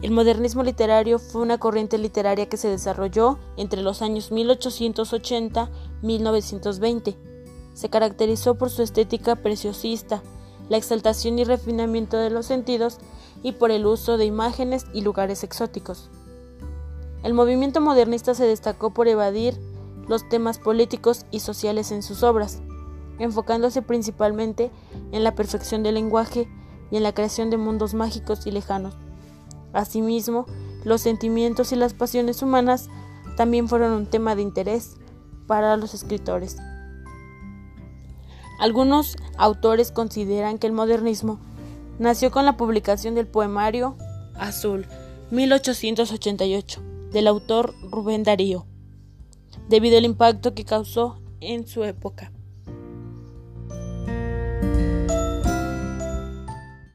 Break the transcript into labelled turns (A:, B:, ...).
A: El modernismo literario fue una corriente literaria que se desarrolló entre los años 1880-1920. Se caracterizó por su estética preciosista, la exaltación y refinamiento de los sentidos y por el uso de imágenes y lugares exóticos. El movimiento modernista se destacó por evadir los temas políticos y sociales en sus obras, enfocándose principalmente en la perfección del lenguaje y en la creación de mundos mágicos y lejanos. Asimismo, los sentimientos y las pasiones humanas también fueron un tema de interés para los escritores. Algunos autores consideran que el modernismo nació con la publicación del poemario Azul, 1888, del autor Rubén Darío, debido al impacto que causó en su época.